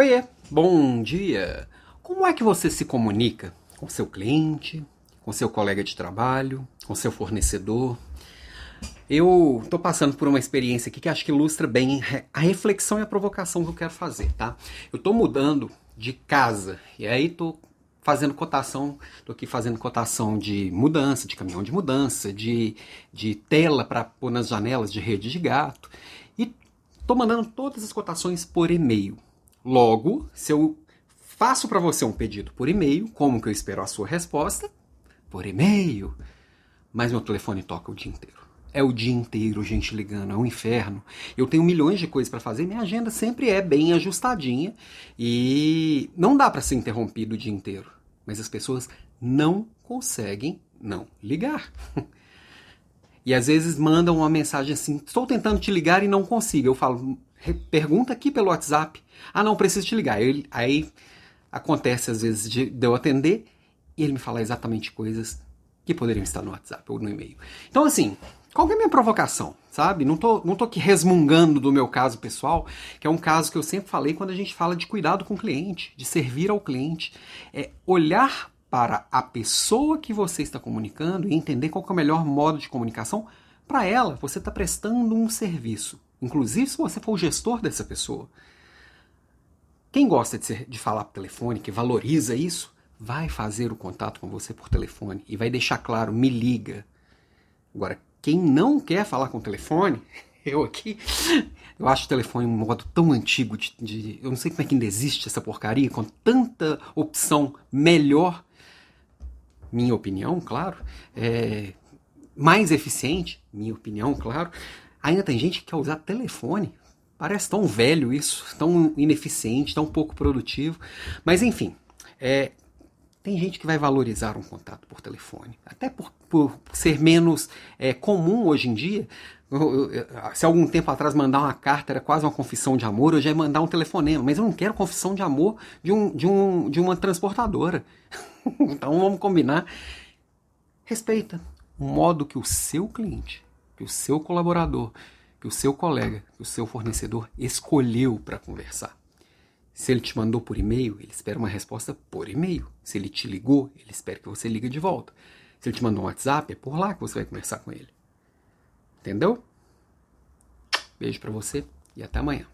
Oiê, bom dia! Como é que você se comunica com seu cliente, com seu colega de trabalho, com seu fornecedor? Eu estou passando por uma experiência aqui que acho que ilustra bem a reflexão e a provocação que eu quero fazer, tá? Eu estou mudando de casa e aí estou fazendo cotação, estou aqui fazendo cotação de mudança, de caminhão de mudança, de, de tela para pôr nas janelas de rede de gato e estou mandando todas as cotações por e-mail. Logo, se eu faço para você um pedido por e-mail, como que eu espero a sua resposta? Por e-mail. Mas meu telefone toca o dia inteiro. É o dia inteiro gente ligando, é um inferno. Eu tenho milhões de coisas para fazer, minha agenda sempre é bem ajustadinha e não dá para ser interrompido o dia inteiro. Mas as pessoas não conseguem não ligar. E às vezes mandam uma mensagem assim: estou tentando te ligar e não consigo. Eu falo, pergunta aqui pelo WhatsApp. Ah, não, preciso te ligar. Aí, aí acontece às vezes de, de eu atender e ele me falar exatamente coisas que poderiam estar no WhatsApp ou no e-mail. Então, assim, qual é a minha provocação, sabe? Não tô, não tô aqui resmungando do meu caso pessoal, que é um caso que eu sempre falei quando a gente fala de cuidado com o cliente, de servir ao cliente. É olhar para a pessoa que você está comunicando e entender qual é o melhor modo de comunicação para ela. Você está prestando um serviço. Inclusive se você for o gestor dessa pessoa. Quem gosta de, ser, de falar por telefone, que valoriza isso, vai fazer o contato com você por telefone e vai deixar claro, me liga. Agora, quem não quer falar com o telefone, eu aqui, eu acho o telefone um modo tão antigo de, de, Eu não sei como é que ainda existe essa porcaria, com tanta opção melhor, minha opinião, claro, é, mais eficiente, minha opinião, claro. Ainda tem gente que quer usar telefone. Parece tão velho isso, tão ineficiente, tão pouco produtivo. Mas enfim, é, tem gente que vai valorizar um contato por telefone, até por, por ser menos é, comum hoje em dia. Se algum tempo atrás mandar uma carta era quase uma confissão de amor, hoje é mandar um telefonema, mas eu não quero confissão de amor de, um, de, um, de uma transportadora. então vamos combinar. Respeita o modo que o seu cliente, que o seu colaborador, que o seu colega, que o seu fornecedor escolheu para conversar. Se ele te mandou por e-mail, ele espera uma resposta por e-mail. Se ele te ligou, ele espera que você ligue de volta. Se ele te mandou um WhatsApp, é por lá que você vai conversar com ele. Entendeu? Beijo para você e até amanhã.